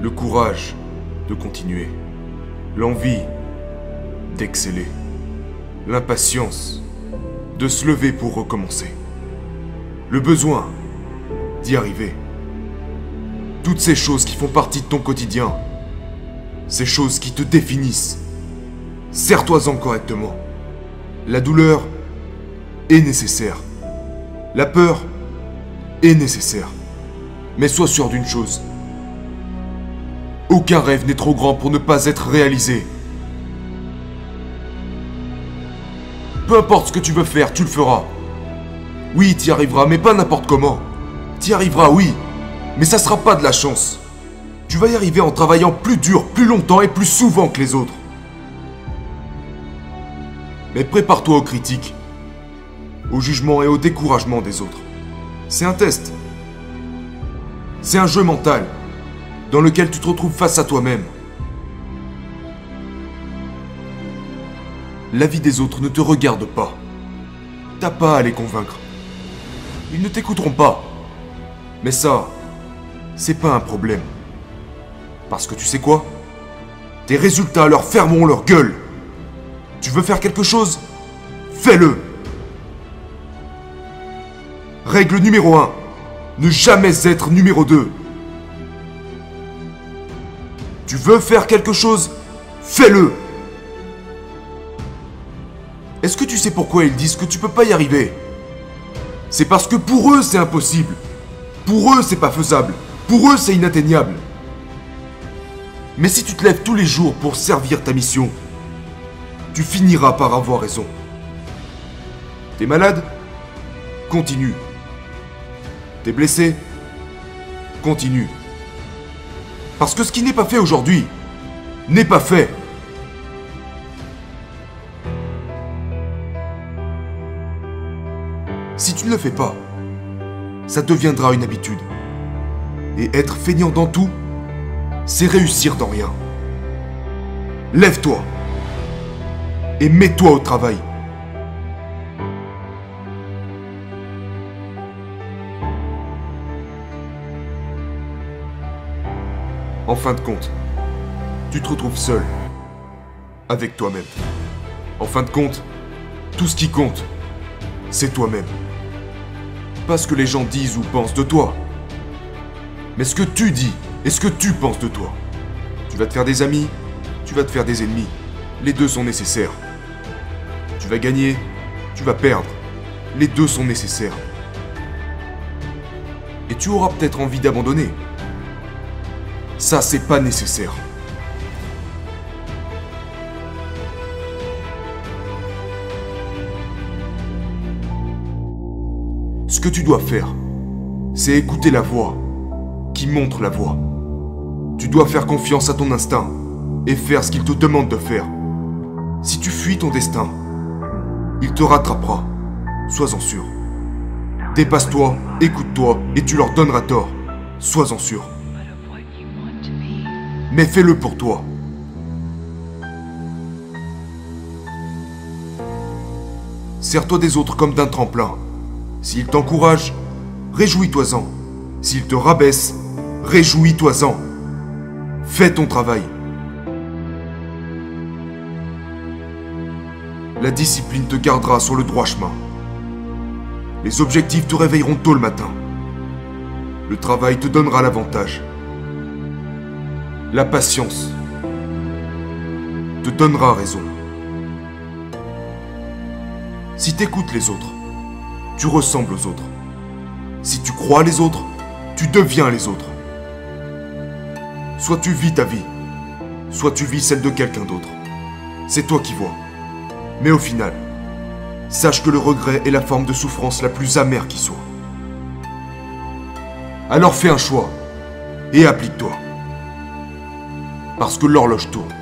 le courage de continuer, l'envie d'exceller, l'impatience de se lever pour recommencer, le besoin d'y arriver. Toutes ces choses qui font partie de ton quotidien, ces choses qui te définissent, serre-toi-en correctement. La douleur est nécessaire. La peur est nécessaire. Mais sois sûr d'une chose. Aucun rêve n'est trop grand pour ne pas être réalisé. Peu importe ce que tu veux faire, tu le feras. Oui, tu y arriveras, mais pas n'importe comment. Tu y arriveras, oui, mais ça sera pas de la chance. Tu vas y arriver en travaillant plus dur, plus longtemps et plus souvent que les autres. Mais prépare-toi aux critiques, au jugement et au découragement des autres. C'est un test. C'est un jeu mental dans lequel tu te retrouves face à toi-même. La vie des autres ne te regarde pas. T'as pas à les convaincre. Ils ne t'écouteront pas. Mais ça, c'est pas un problème. Parce que tu sais quoi? Tes résultats leur fermeront leur gueule. Tu veux faire quelque chose? Fais-le Règle numéro 1. Ne jamais être numéro 2. Tu veux faire quelque chose? Fais-le Est-ce que tu sais pourquoi ils disent que tu peux pas y arriver? C'est parce que pour eux c'est impossible. Pour eux c'est pas faisable. Pour eux c'est inatteignable. Mais si tu te lèves tous les jours pour servir ta mission, tu finiras par avoir raison. T'es malade? Continue. T'es blessé? Continue. Parce que ce qui n'est pas fait aujourd'hui n'est pas fait. Si tu ne le fais pas, ça deviendra une habitude. Et être feignant dans tout, c'est réussir dans rien. Lève-toi et mets-toi au travail. En fin de compte, tu te retrouves seul, avec toi-même. En fin de compte, tout ce qui compte, c'est toi-même. Pas ce que les gens disent ou pensent de toi, mais ce que tu dis et ce que tu penses de toi. Tu vas te faire des amis, tu vas te faire des ennemis. Les deux sont nécessaires. Tu vas gagner, tu vas perdre. Les deux sont nécessaires. Et tu auras peut-être envie d'abandonner. Ça, c'est pas nécessaire. Ce que tu dois faire, c'est écouter la voix qui montre la voie. Tu dois faire confiance à ton instinct et faire ce qu'il te demande de faire. Si tu fuis ton destin, il te rattrapera. Sois-en sûr. Dépasse-toi, écoute-toi et tu leur donneras tort. Sois-en sûr. Mais fais-le pour toi. Sers-toi des autres comme d'un tremplin. S'ils t'encouragent, réjouis-toi-en. S'ils te rabaissent, réjouis-toi-en. Fais ton travail. La discipline te gardera sur le droit chemin. Les objectifs te réveilleront tôt le matin. Le travail te donnera l'avantage. La patience te donnera raison. Si t'écoutes les autres, tu ressembles aux autres. Si tu crois les autres, tu deviens les autres. Soit tu vis ta vie, soit tu vis celle de quelqu'un d'autre. C'est toi qui vois. Mais au final, sache que le regret est la forme de souffrance la plus amère qui soit. Alors fais un choix et applique-toi. Parce que l'horloge tourne.